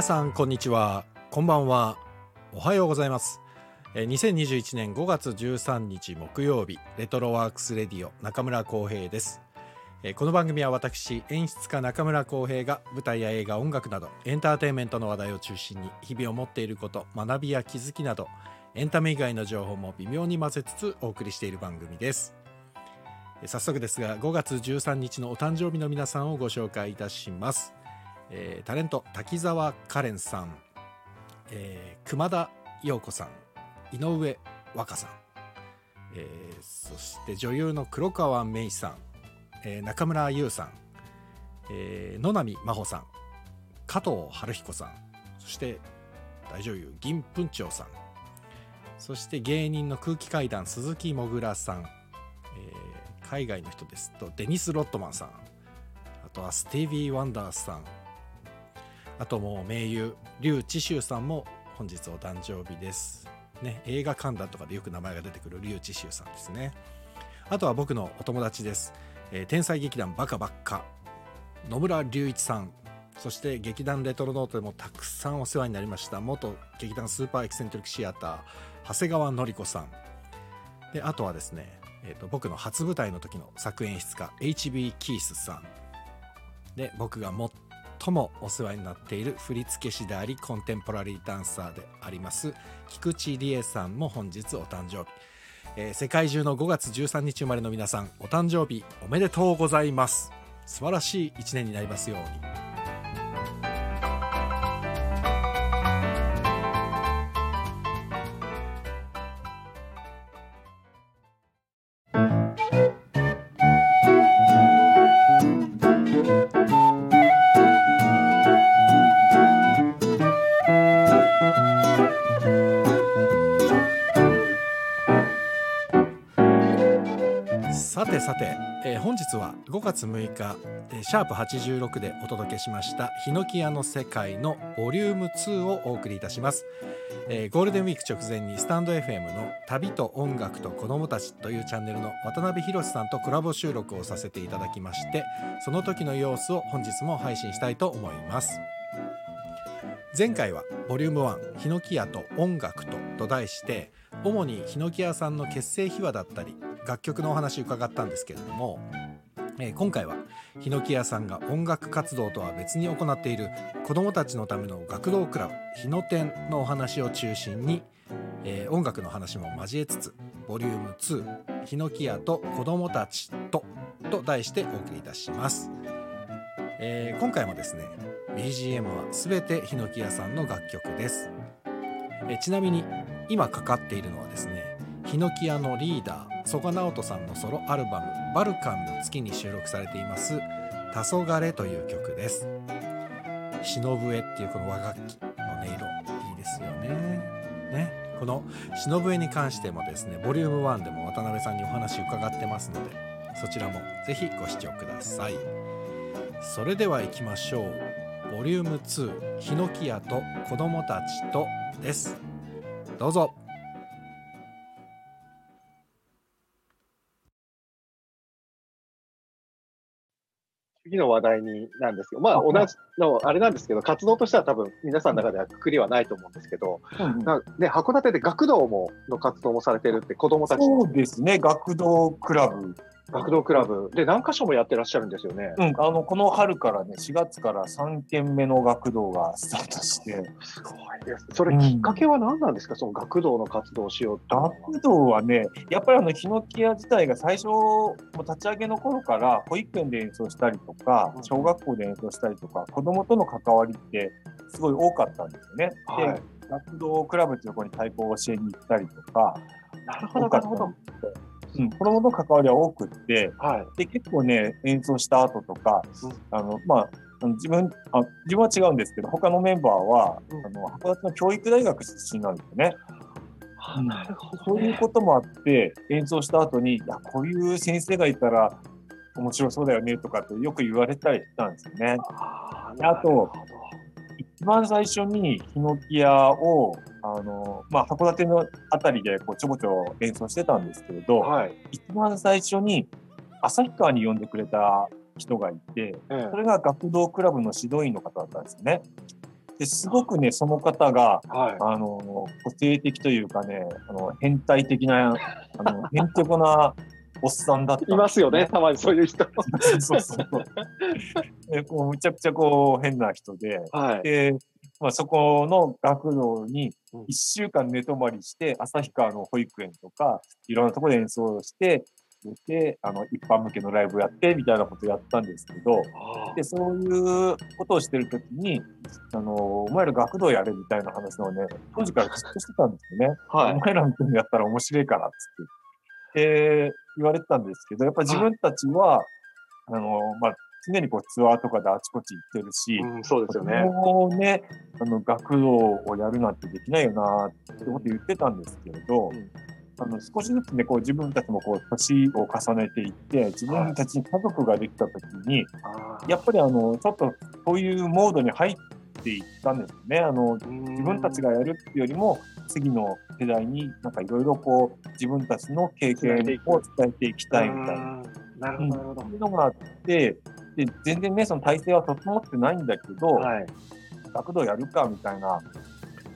皆さんこんにちは。こんばんは。おはようございます。え2021年5月13日木曜日レトロワークスレディオ中村浩平です。えこの番組は私演出家中村浩平が舞台や映画音楽などエンターテインメントの話題を中心に日々を持っていること学びや気づきなどエンタメ以外の情報も微妙に混ぜつつお送りしている番組です。早速ですが5月13日のお誕生日の皆さんをご紹介いたします、えータレント滝沢カレンさん、えー熊田陽子さん井上和歌さん、えーそして女優の黒川芽衣さん、えー中村優さん、えー野波真帆さん加藤晴彦さんそして大女優銀粉長さんそして芸人の空気階段鈴木もぐらさん、えー海外の人ですとデニス・ロットマンさんあとはスティービー・ワンダースさんあともう名優劉智秀さんも本日お誕生日です、ね、映画観覧とかでよく名前が出てくる劉智秀さんですね。あとは僕のお友達です、えー天才劇団バカバッカ。野村隆一さん。そして劇団レトロノートでもたくさんお世話になりました。元劇団スーパーエキセントリックシアター長谷川典子さん。であとはですね、えー、と僕の初舞台の時の作演出家 HB キースさん。で僕がともお世話になっている振付師でありコンテンポラリーダンサーであります菊池理恵さんも本日お誕生日、えー世界中の5月13日生まれの皆さんお誕生日おめでとうございます。素晴らしい一年になりますように。えー本日は5月6日、シャープ86でお届けしました「ヒノキ屋の世界」のボリューム2をお送りいたします、えーゴールデンウィーク直前にスタンド FM の「旅と音楽と子供たち」というチャンネルの渡辺博さんとコラボ収録をさせていただきましてその時の様子を本日も配信したいと思います。前回はボリューム1ヒノキ屋と音楽とと題して主にヒノキ屋さんの結成秘話だったり楽曲のお話伺ったんですけれども、え今回はヒノキ屋さんが音楽活動とは別に行っている子どもたちのための学童クラブヒノテンのお話を中心に、えー音楽の話も交えつつボリューム2ヒノキ屋と子どもたちとと題してお送りいたします、えー今回もですね BGM は全てヒノキ屋さんの楽曲です、えーちなみに今かかっているのはですねヒノキ屋のリーダー曽我直人さんのソロアルバム「バルカンの月」に収録されています「黄昏という曲です。忍笛っていうこの和楽器の音色いいですよね。ね。この忍笛に関してもですねボリューム1でも渡辺さんにお話伺ってますのでそちらもぜひご視聴ください。それでは行きましょう。ボリューム2ヒノキ屋と子供たちとです。どうぞ。次の話題になんですけど、まああ同じのあれなんですけど、活動としては多分皆さんの中ではくくりはないと思うんですけど、なね、函館で学童もの活動もされてるって子供たち。のそうですね、学童クラブ。学童クラブで何箇所もやってらっしゃるんですよね。うん、あの、この春からね、4月から3件目の学童がスタートして、すごいです。それきっかけは何なんですか、その学童の活動をしようっていうのは。学童はね、やっぱりあの、ヒノキ屋自体が最初、もう立ち上げの頃から保育園で演奏したりとかう、ん小学校で演奏したりとか、子供との関わりってすごい多かったんですよね。で、はい学童クラブっていうところに太鼓を教えに行ったりとか、なるほど、なるほど。うん、子供との関わりは多くって、はい。で結構ね演奏した後とか、うんあのまあ自分あ自分は違うんですけど他のメンバーは、うんあの函館の教育大学出身なんですよね。あなるほど、そういうこともあって演奏した後にいやこういう先生がいたら面白そうだよねとかってよく言われたりしたんですよね。あであと一番最初にヒノキ屋をあの、まあ、函館のあたりでこうちょこちょ演奏してたんですけれど、はい。一番最初に旭川に呼んでくれた人がいて、ええそれが学童クラブの指導員の方だったんですよね。ですごくね、その方が、はい。あの、個性的というかね、あの、変態的な、あの、変直なおっさんだったいますよね、。たまにそういう人。そうそうそう。でこうむちゃくちゃこう変な人で、はい。で、まあ、そこの学童にうん1週間寝泊まりして、旭川の保育園とか、いろんなところで演奏をして、で、あの、一般向けのライブやって、みたいなことやったんですけど、で、そういうことをしてるときに、あの、お前ら学童やれみたいな話をね、当時からずっとしてたんですよね。はいお。前らみたいにやったら面白いから、っつって。で、言われてたんですけど、やっぱ自分たちは、あの、まあ、常にこうツアーとかであちこち行ってるし、うん、そうですよね。もうね、あの、学童をやるなんてできないよな、ってこと言ってたんですけれど、うん。あの、少しずつね、こう自分たちもこう、年を重ねていって、自分たちに家族ができたときに、やっぱりあの、ちょっとそういうモードに入っていったんですよね。あの、自自分たちがやるっていうよりも、次の世代になんかいろいろこう、自分たちの経験を伝えていきたいみたいな。なるほど、なるほど。そういうのがあって、で、全然ね、その体制は整ってないんだけど、はい。学童やるかみたいな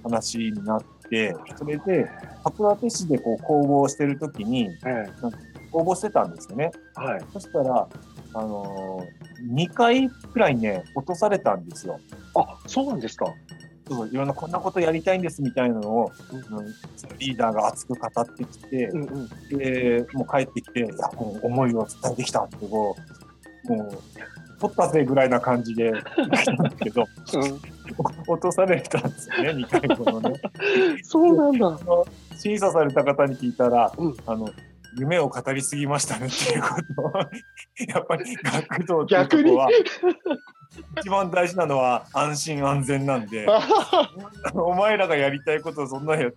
話になって、それで、函館市でこう公募をしてるときに、え応募してたんですよね。えはい。そしたら、あのー、2回くらいね、落とされたんですよ。あ、そうなんですか。そういろんなこんなことやりたいんですみたいなのを、うんリーダーが熱く語ってきて、うんうん。で、もう帰ってきて、いや、もう思いを伝えてきたって、こう、もう、取ったぜぐらいな感じで来たんだけど、落とされたんですよね、2回ほどね。そうなんだ。審査された方に聞いたら、うんあの、夢を語りすぎましたねっていうことを、やっぱり学童っていうとは、一番大事なのは安心安全なんで、お前らがやりたいことをそんなやって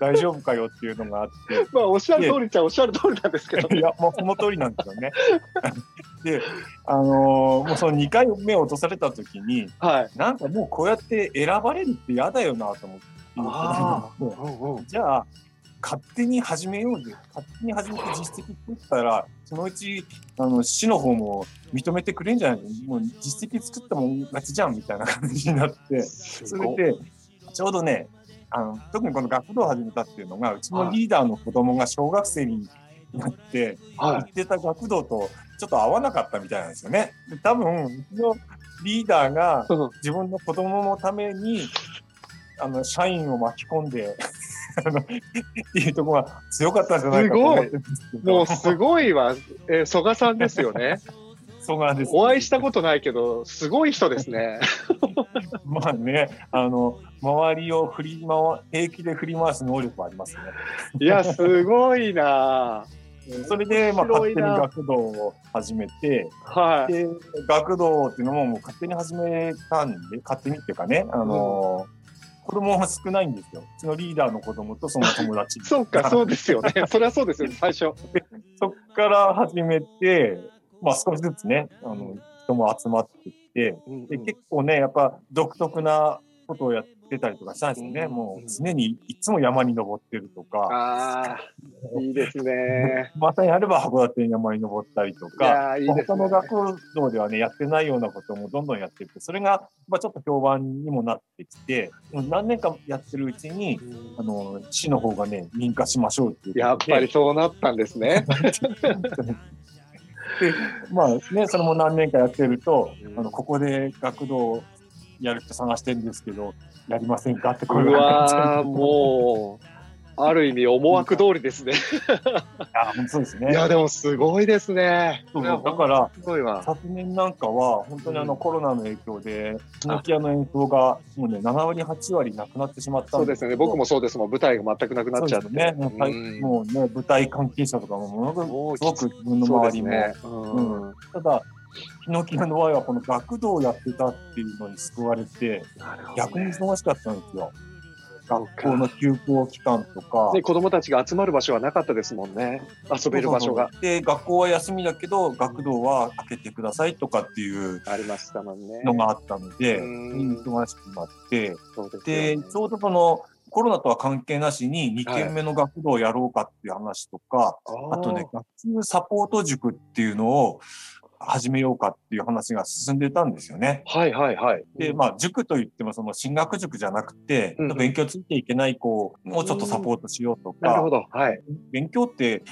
大丈夫かよっていうのがあって、まあ、おっしゃる通りっちゃおっしゃる通りなんですけどいや、もうその通りなんですよね。で、あのーもうその2回目を落とされた時に、はい。なんかもうこうやって選ばれるって嫌だよなと思って。あうんうん。じゃあ、勝手に始めようぜ。勝手に始めて実績作ったら、そのうち、あの、市の方も認めてくれんじゃない？もう実績作ったもん勝ちじゃんみたいな感じになって、それで、ちょうどね、あの、特にこの学童を始めたっていうのが、うちのリーダーの子供が小学生になって、行はってた学童とちょっと合わなかったみたいなんですよね。で多分、うちのリーダーが自分の子供のために、あの、社員を巻き込んで、あの、っていうところが強かったんじゃないかと思ってすけど。もうすごいわ。えー、曽我さんですよね。です。お会いしたことないけど、すごい人ですね。まあね、あの、周りを振り回、平気で振り回す能力はありますね。いや、すごいな。それで、まあ、勝手に学童を始めて、はい。で、学童っていうのももう勝手に始めたんで、勝手にっていうかね、あの、子供は少ないんですよ。うちのリーダーの子供とその友達。そうか、そうですよね。それはそうですよね、最初。そっから始めて、まあ少しずつね、あの、人も集まってきて、で結構ね、やっぱ独特なことをやってたりとかしたんですよね。うんもう常にいつも山に登ってるとか、ああ、いいですね。またやれば函館に山に登ったりといか、いいですね他の。学童ではね、やってないようなこともどんどんやってて、それが、まあ、ちょっと評判にもなってきて、何年かやってるうちに、あの、市の方がね、認可しましょうっていうやっぱりそうなったんですね。で、まあね、それも何年かやってると、あの、ここで学童やる人探してるんですけど、やりませんかってう声がわ、もう、ある意味思惑通りですね。あ、本当ですね。いや、でもすごいですね。そうだから、すごいわ。昨年なんかは、本当にあの、うんコロナの影響で、ノキアの演奏がもうね、7割、8割なくなってしまったんそうですね。僕もそうですもん。舞台が全くなくなっちゃって。ね。もうもうね、舞台関係者とかもものすごく自分の周りも、ですね。うんただ、ヒノキ屋の場合はこの学童をやってたっていうのに救われて、逆にね忙しかったんですよ。学校の休校期間とか。ね、子供たちが集まる場所はなかったですもんね。遊べる場所が。で、学校は休みだけど、学童は開けてくださいとかっていうありましたもんね。のがあったので、うん。忙しくなって、ですよで、ねちょうどその、コロナとは関係なしに2軒目の学童をやろうかっていう話とか、あとね、学級サポート塾っていうのを、始めようかっていう話が進んでたんですよね。はいはいはい。で、まあ、塾といっても、その進学塾じゃなくて、うん勉強ついていけない子をちょっとサポートしようとか、なるほど。はい。勉強って、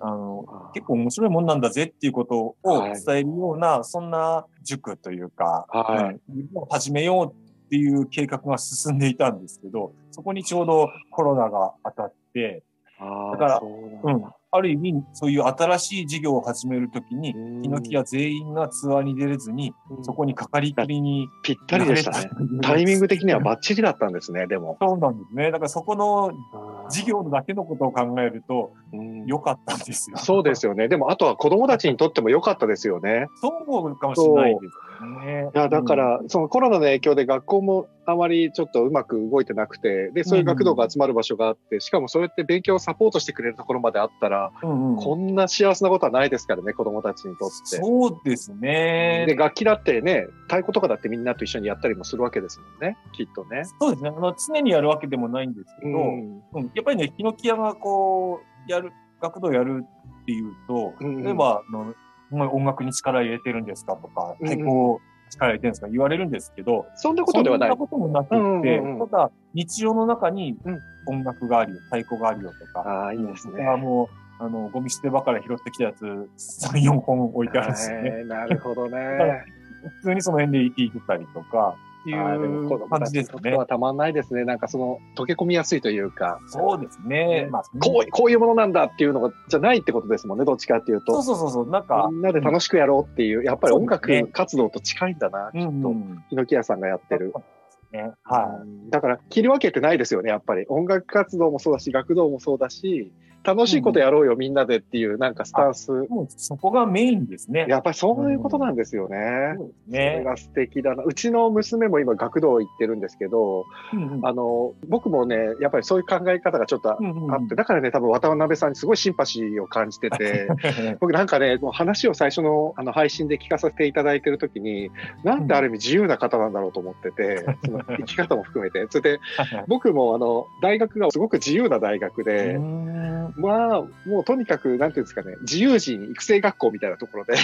あの、結構面白いもんなんだぜっていうことをはい伝えるような、そんな塾というか、はいうん始めようっていう計画が進んでいたんですけど、そこにちょうどコロナが当たって、ああ、だからそうなんだ。ある意味、そういう新しい事業を始めるときに、うんヒノキ屋全員がツアーに出れずに、うんそこにかかりきりにぴったりでしたね。タイミング的にはバッチリだったんですね、でも。そうなんですね。だからそこの事業だけのことを考えるとうん良かったんですよ。そうですよね。でも、あとは子供たちにとっても良かったですよね。そうかもしれないですね。いや、だから、そのコロナの影響で学校もあまりちょっとうまく動いてなくて、で、そういう学童が集まる場所があって、しかもそうやって勉強をサポートしてくれるところまであったら、うんうんこんな幸せなことはないですからね、子供たちにとって。そうですね。で、楽器だってね、太鼓とかだってみんなと一緒にやったりもするわけですもんね、きっとね。そうですね。あの常にやるわけでもないんですけど、うんうんやっぱりね、ヒノキ屋がこう、やる、学童やるっていうと、うんうん例えば、あの、お前音楽に力入れてるんですかとか、うんうん太鼓を力入れてるんですか？言われるんですけど、そんなことではないそんな。こともなくって、うんうんうんただ、日常の中にうん音楽があるよ、太鼓があるよとか、ああ、いいですね。あもう、あの、ゴミ捨て場から拾ってきたやつ、3、4本置いてあるんですよね。はいなるほどね。普通にその辺で弾いてたりとか、いう感たじですねは。たまんないですね。なんかその溶け込みやすいというか、そうですね。まあ、こうこういうものなんだっていうのがじゃないってことですもんね、どっちかっていうそうと。そうそうそう、なんか、みんなで楽しくやろうっていう、やっぱり音楽活動と近いんだな、きっと。ん、猪木屋さんがやってる。ね。はうんだから切り分けてないですよね、やっぱり。音楽活動もそうだし、学童もそうだし、楽しいことやろうよ、みんなでっていう、なんかスタンス。い。もうそこがメインですね。やっぱりそういうことなんですよね。そうですそれね。が素敵だな。うちの娘も今学童行ってるんですけど、うんうんあの、僕もね、やっぱりそういう考え方がちょっとあうんうんうんって、だからね、多分渡辺さんにすごいシンパシーを感じてて、僕なんかね、もう話を最初のあの配信で聞かせていただいてるときに、なんてある意味自由な方なんだろうと思ってて、その生き方も含めて。それで、僕もあの、大学がすごく自由な大学で、うんまあ、もうとにかく、なんていうんですかね、自由人育成学校みたいなところで、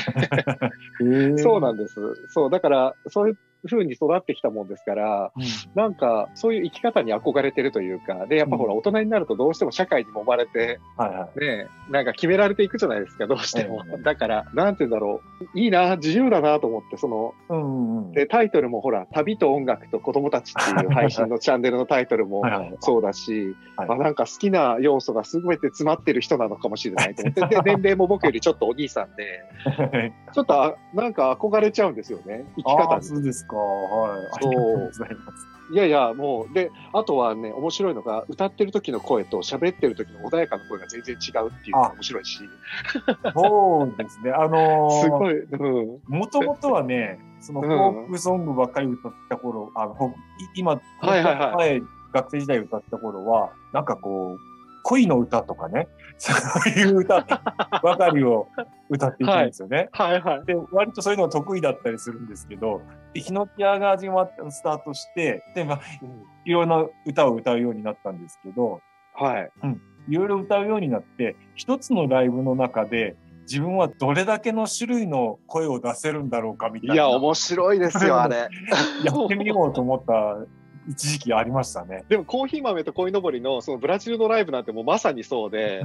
そうなんです。そう、だから、そういう風に育ってきたもんですから、なんか、そういう生き方に憧れてるというか、で、やっぱほら、大人になるとどうしても社会に揉まれて、はいはい。ね、なんか決められていくじゃないですか、どうしても。ええ。だから、なんて言うんだろう、いいな、自由だなと思って、その、うんうんうん。で、タイトルもほら、旅と音楽と子供たちっていう配信のチャンネルのタイトルもそうだし、はい。あなんか好きな要素が全て詰まってる人なのかもしれないと思って、で、年齢も僕よりちょっとお兄さんで、ちょっとあなんか憧れちゃうんですよね、生きあ方あ、そうですか。はい。そうありがとうございます。に。いやいや、もう、で、あとはね、面白いのが、歌ってる時の声と喋ってる時の穏やかな声が全然違うっていうのが面白いし、そうですね。あのーすごい、うん。もともとはね、そのフうんォークソングばっかり歌った頃、あの、今、はいはいはい前、学生時代歌った頃は、なんかこう、恋の歌とかね、そういう歌ばかりを歌っていくんですよね。はいはい。で、割とそういうのが得意だったりするんですけど、でヒノキ屋が始まった、スタートして、で、まあ、いろんな歌を歌うようになったんですけど、はい。いろいろ歌うようになって、一つのライブの中で、自分はどれだけの種類の声を出せるんだろうかみたいな。いや、面白いですよ、あれ。やってみようと思った一時期ありましたね。でもコーヒー豆と鯉のぼりのそのブラジルのライブなんてもうまさにそうで、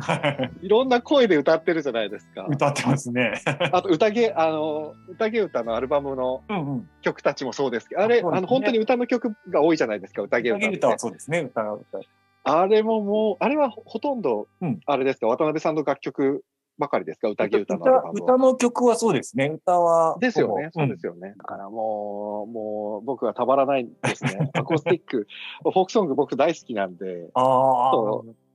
いろんな声で歌ってるじゃないですか。歌ってますね。あと宴、あの、宴歌のアルバムのうんうん。曲たちもそうですけど、あれ、そうですねあの、本当に歌の曲が多いじゃないですか、宴歌って。歌はそうですね。歌が歌。あれももう、あれはほとんどうん、あれですか、渡辺さんの楽曲ばかりですか、宴歌のアルバムは。歌の曲はそうですね。歌は。ですよね。そうですよ。よね。だからもう、もう僕はたまらないんですね。アコースティック、フォークソング僕大好きなんで、ああ。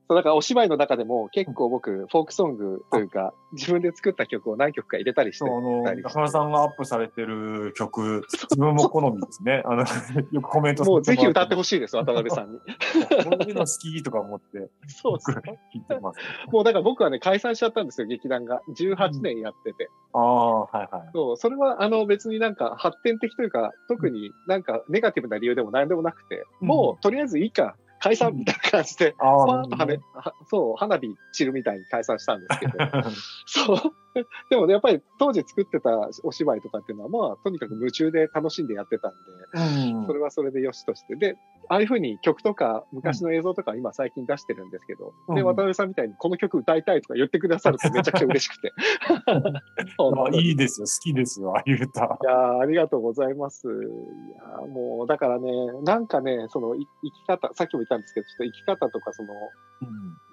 そそうだからお芝居の中でも結構僕、フォークソングというか、自分で作った曲を何曲か入れたりしてあの、中村さんがアップされてる曲、自分も好みですね。あの、よくコメントもうぜひ歌ってほほしいです、渡辺さんに。こういうの好きとか思って、そうです僕聞いてます。もうだから僕はね、解散しちゃったんですよ、劇団が。18年やってて。ああ、はいはい。そう、それはあの別になんか発展的というか、特になんかネガティブな理由でも何でもなくて、うんもうとりあえずいいか、解散みたいな感じで、パーンとはね、はそう、花火散るみたいに解散したんですけど、そう。でもね、やっぱり当時作ってたお芝居とかっていうのは、まあ、とにかく夢中で楽しんでやってたんで、うんそれはそれでよしとして。で、ああいうふうに曲とか、昔の映像とか今最近出してるんですけど、で、うん渡辺さんみたいにこの曲歌いたいとか言ってくださるとめちゃくちゃ嬉しくて。いいですよ、好きですよ、ああいう歌。いやーありがとうございます。いやーもう、だからね、なんかね、そのい生き方、さっきも言ったんですけど、ちょっと生き方とか、その、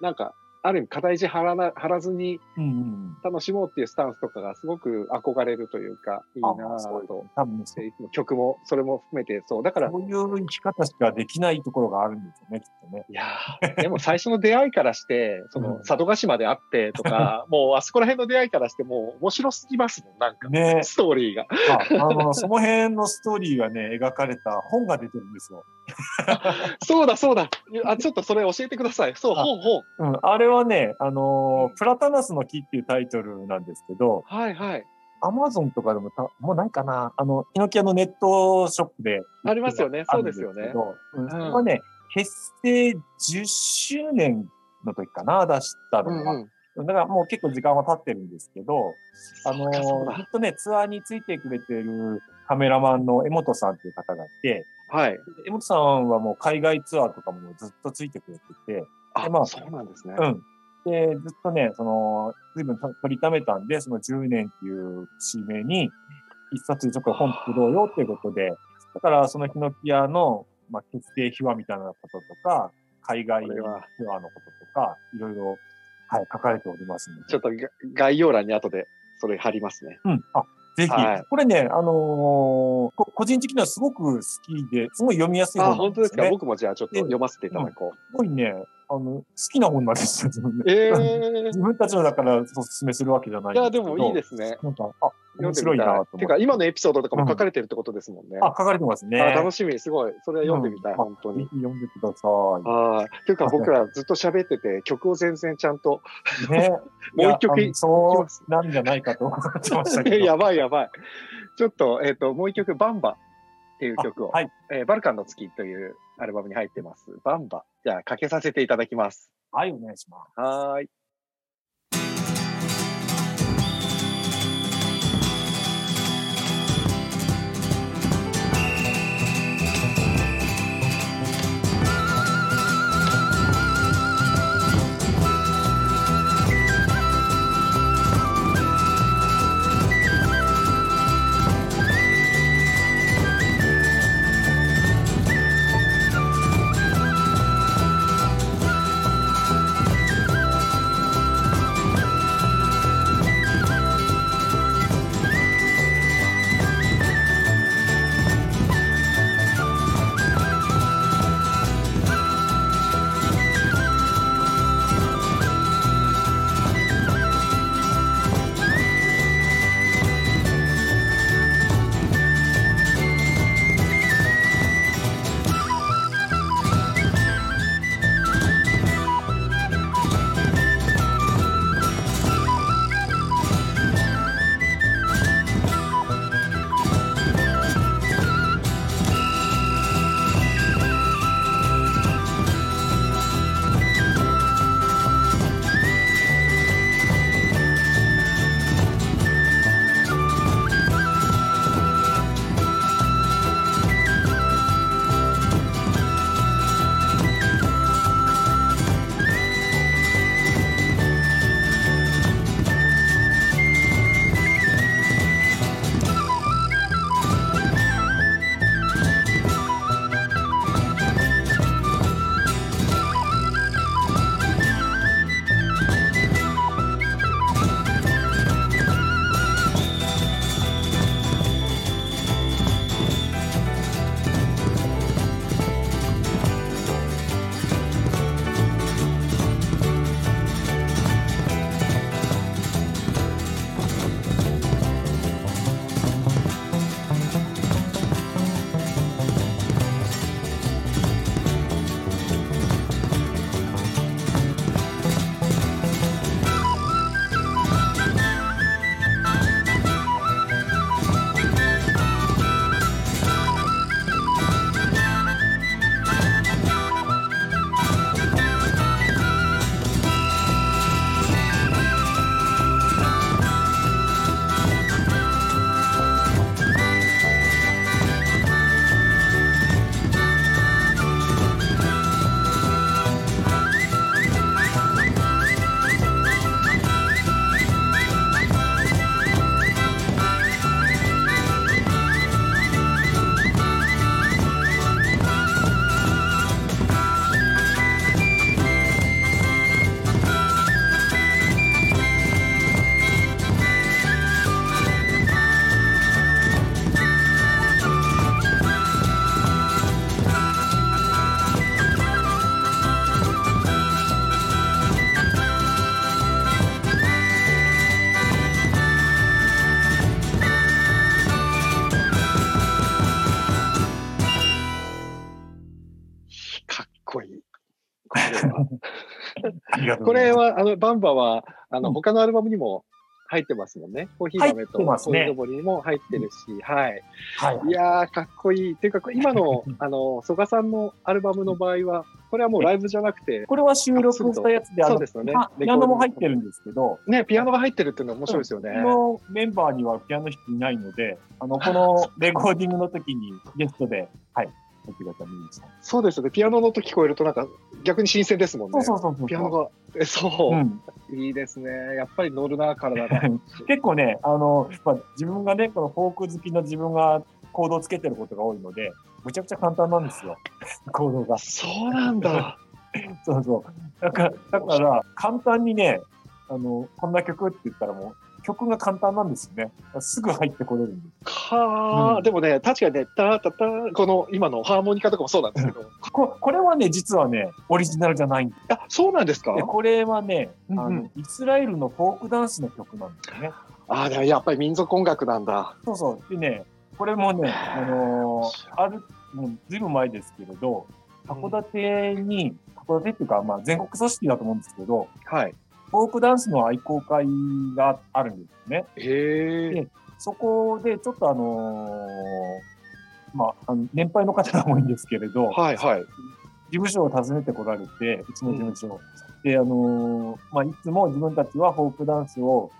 なんか、ある意味課題児張らな張らずにうん。うん。楽しもうっていうスタンスとかがすごく憧れるというか、いいなぁと。多分曲も、それも含めて、そう。だから、そういう生き方しかできないところがあるんですよね、きっとね。いやーでも最初の出会いからして、その、うん佐渡島であってとか、もうあそこら辺の出会いからして、もう面白すぎますもん、なんか、ねストーリーが。ああの、その辺のストーリーがね、描かれた本が出てるんですよ。そうだ、そうだ。あ、ちょっとそれ教えてください。そう、あ本、本。うん、あれはね、あのープラタナスの木っていうタイトルなんですけど、はい、はい。アマゾンとかでもた、もうないかな、あの、ヒノキ屋のネットショップで。ありますよねそうですうん、それはね、結成10周年の時かな、出したのが。うんうん。だからもう結構時間は経ってるんですけど、あのずっとね、ツアーについてくれてるカメラマンの江本さんっていう方がいて、はい。江本さんはもう海外ツアーとかもずっとついてくれてて、あ、まあそうなんですね。うん。で、ずっとね、その、随分取りためたんで、その10年っていう節目に、一冊ちょっと本作ろうよっていうことで、だからそのヒノキ屋の、まあ、決定秘話みたいなこととか、海外ツアーのこととか、いろいろ、はい、書かれておりますので。ちょっとが概要欄に後でそれ貼りますね。うん。あ、ぜひ。はいこれね、あのーこ個人的にはすごく好きで、すごい読みやすいあ、本なん本当ですか？ね。僕もじゃあちょっと読ませていただこすごいね、あの、好きな本なんですよ。自分う。でえー。自分たちのだからお勧めするわけじゃないいや、んでもいいですね。なんか、あ、読んで面白い。なと思ってて。か、今のエピソードとかも書かれてるってことですもんね。あ、書かれてますね。あ楽しみ、すごい。それは読んでみたい、うん本当に。読んでくださああ、というか僕らずっと喋ってて、曲を全然ちゃんと、い。ね。もう一曲そうなんじゃないかと思ってましたけど。やばいやばい。ちょっと、えっ、と、もう一曲、バンバっていう曲を、あはいえーバルカンの月というアルバムに入ってます。バンバ。じゃあ、かけさせていただきます。はい、お願いします。はーい。「こ。れは、あの、バンバは、あの、うん他のアルバムにも入ってますもんね。コーヒー豆とコーヒーぼりにも入ってるし、はい。はいいやー、かっこいい。っていうか、今の、あの、曽我さんのアルバムの場合は、これはもうライブじゃなくて、これは収録したやつで、そうですよねあピアノも入ってるんですけど、ね、ピアノが入ってるっていうのは面白いですよね。このメンバーにはピアノ弾きいないので、あの、この レコーディングの時にゲストで、はい。そうですよね。ピアノの音聞こえるとなんか逆に新鮮ですもんね。そうそうそう。ピアノが、えそう、うん、いいですね。やっぱり乗るな、体が。結構ね、あの、まあ、自分がね、このフォーク好きの自分がコードをつけてることが多いので、むちゃくちゃ簡単なんですよ。コードが。そうなんだ。そうそう。だから、だから簡単にね、あの、こんな曲って言ったらもう、曲が簡単なんですよね。すぐ入ってこれるんではあ、うんでもね、確かにね、タタタ、この今のハーモニカとかもそうなんですけど。ここれはね、実はね、オリジナルじゃないんであ、そうなんですか？でこれはね、あの、うんうんイスラエルのフォークダンスの曲なんですよね。あでもやっぱり民族音楽なんだ。そうそう。でね、これもね、あのーある、もうずいぶん前ですけれど、函館に、函館っていうか、まあ全国組織だと思うんですけど、はい。フォークダンスの愛好会があるんですね。へえ。そこでちょっとあのーまあ、あの年配の方が多いんですけれど、はいはい。事務所を訪ねてこられて、うちの事務所を。で、あのーまあ、いつも自分たちはフォークダンスを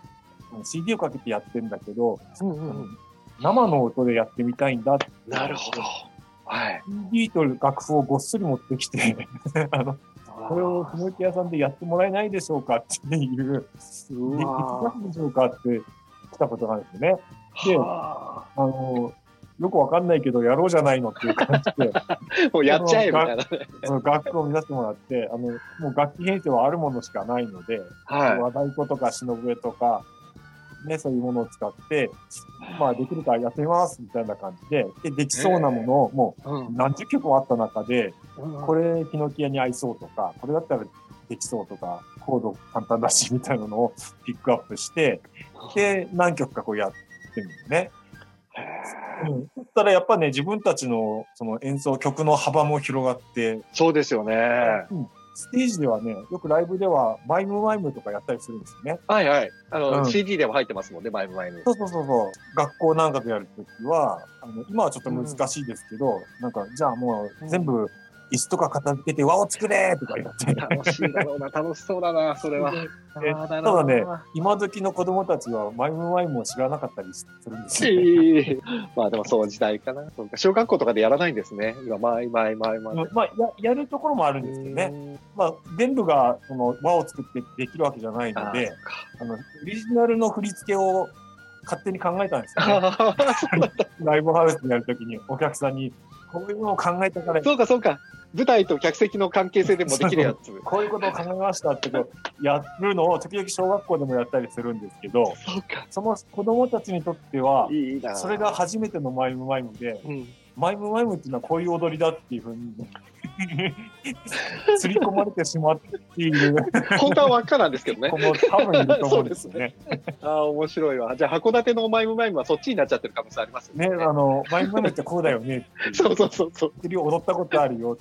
CD をかけてやってんだけど、うんうんうん。生の音でやってみたいんだ。なるほど。はい。CD と楽譜をごっそり持ってきて、あの、これを雲池屋さんでやってもらえないでしょうかっていう、できうわますでしょうかって来たことがあるんですよね。ではあの、よくわかんないけど、やろうじゃないのっていう感じで、あ もうやっちゃえみたいなね。その楽譜 を見させてもらって、あの、もう楽器編成はあるものしかないので、は和太鼓とか篠笛とか、ね、そういうものを使って、まあ、できるからやってみますみたいな感じで、で、できそうなものをもい。う何十曲もあった中で、これ。れ、ヒノキ屋に合いそうとか、これだったらできそうとか、コード簡単だしみたいなのをピックアップして、で、何曲かこうやってるんですね。うん。そしたらやっぱね、自分たちのその演奏曲の幅も広がって、そうですよね。うんステージではね、よくライブではマイムマイムとかやったりするんですよね。はいはい。あの、うん CD でも入ってますもんね、前前に。そうそうそうそう。学校なんかでやるときは、あの、今はちょっと難しいですけど、なんか、じゃあもう全部椅子とか片付けて輪を作れとか言って。楽しいだろうな、楽しそうだな、それは。えあーただね、今時の子供たちはマイムマイムを知らなかったりするんですよ、ね。まあでもそう時代かな。そうか小学校とかでやらないんですね。今、前前前前。まあや、やるところもあるんですけどね。まあ、全部がその輪を作ってできるわけじゃないので、あの、オリジナルの振り付けを勝手に考えたんですよね。ライブハウスでやるときにお客さんに、こういうのを考えたから、そうか、そうか。舞台と客席の関係性でもできるやつ。こういうことを考えましたってやるのを時々小学校でもやったりするんですけど、その子供たちにとっては、いいな。それが初めてのマイムマイムで、うん。マイムマイムっていうのはこういう踊りだっていうふうに、刷り込まれてしまっている本当は輪っかなんですけどね多分いると思うんですよね。ああ、面白いわ。じゃあ、函館のマイムマイムはそっちになっちゃってる可能性ありますよね、あの、マイムマイムってこうだよねう。そうそうそうそう。踊ったことあるよ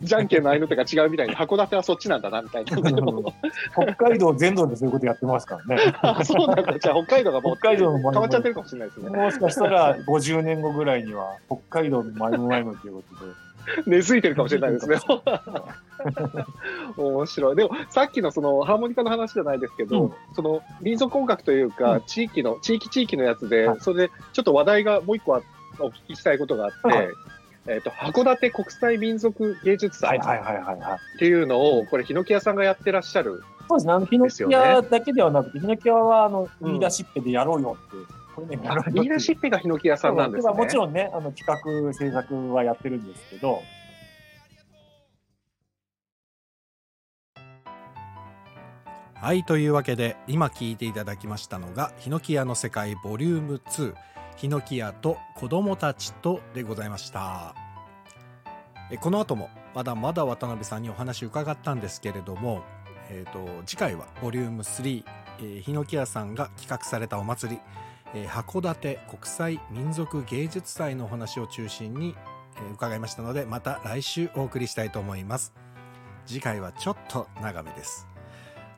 じゃんけんの合いの手が違うみたいに、函館はそっちなんだな、みたいな。北海道全土でそういうことやってますからね。あそうなんだ。じゃあ、北海道がもう北海道の変わっちゃってるかもしれないですね。もしかしたら50年後ぐらいには北海道のマイムマイムということで。根付いてるかもしれないですね。面白い。でも、さっきのそのハーモニカの話じゃないですけど、うんその民族音楽というか、うん地域の、地域地域のやつで、はいそれでちょっと話題がもう一個あお聞きしたいことがあって、はいえっ、と、函館国際民族芸術祭。っていうのを、これ、ヒノキ屋さんがやってらっしゃる。そうですね。あの、ヒノキ屋だけではなくて、ヒノキ屋は、あの、うん言い出しっぺでやろうよって。うよっていうリーダーシップがヒノキ屋さんなんですね。もちろんね、あの、企画、制作はやってるんですけど、はいというわけで今聞いていただきましたのが「ヒノキ屋の世界ボリューム2ヒノキ屋と子供たちと」でございました。えこの後もまだまだ渡辺さんにお話伺ったんですけれども、えー、と次回はボリューム3、えー、ヒノキ屋さんが企画されたお祭り、函館国際民族芸術祭のお話を中心に、伺いましたのでまた来週お送りしたいと思います次回はちょっと長めです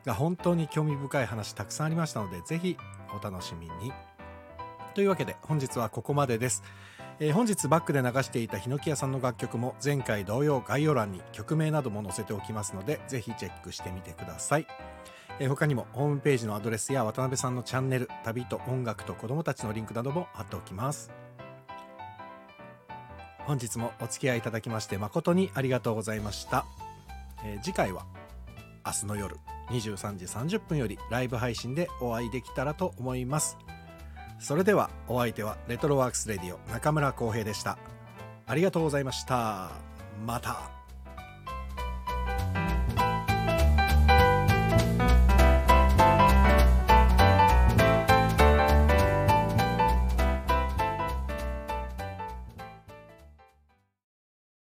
が本当に興味深い話たくさんありましたので、ぜひお楽しみに。というわけで本日はここまでです。えー本日バックで流していたヒノキ屋さんの楽曲も前回同様概要欄に曲名なども載せておきますのでぜひチェックしてみてください、えー他にもホームページのアドレスや渡辺さんのチャンネル旅と音楽と子供たちのリンクなども貼っておきます。本日もお付き合いいただきまして誠にありがとうございました、えー次回は明日の夜23時30分よりライブ配信でお会いできたらと思います。それではお相手はレトロワークスレディオ中村浩平でした。ありがとうございました。また。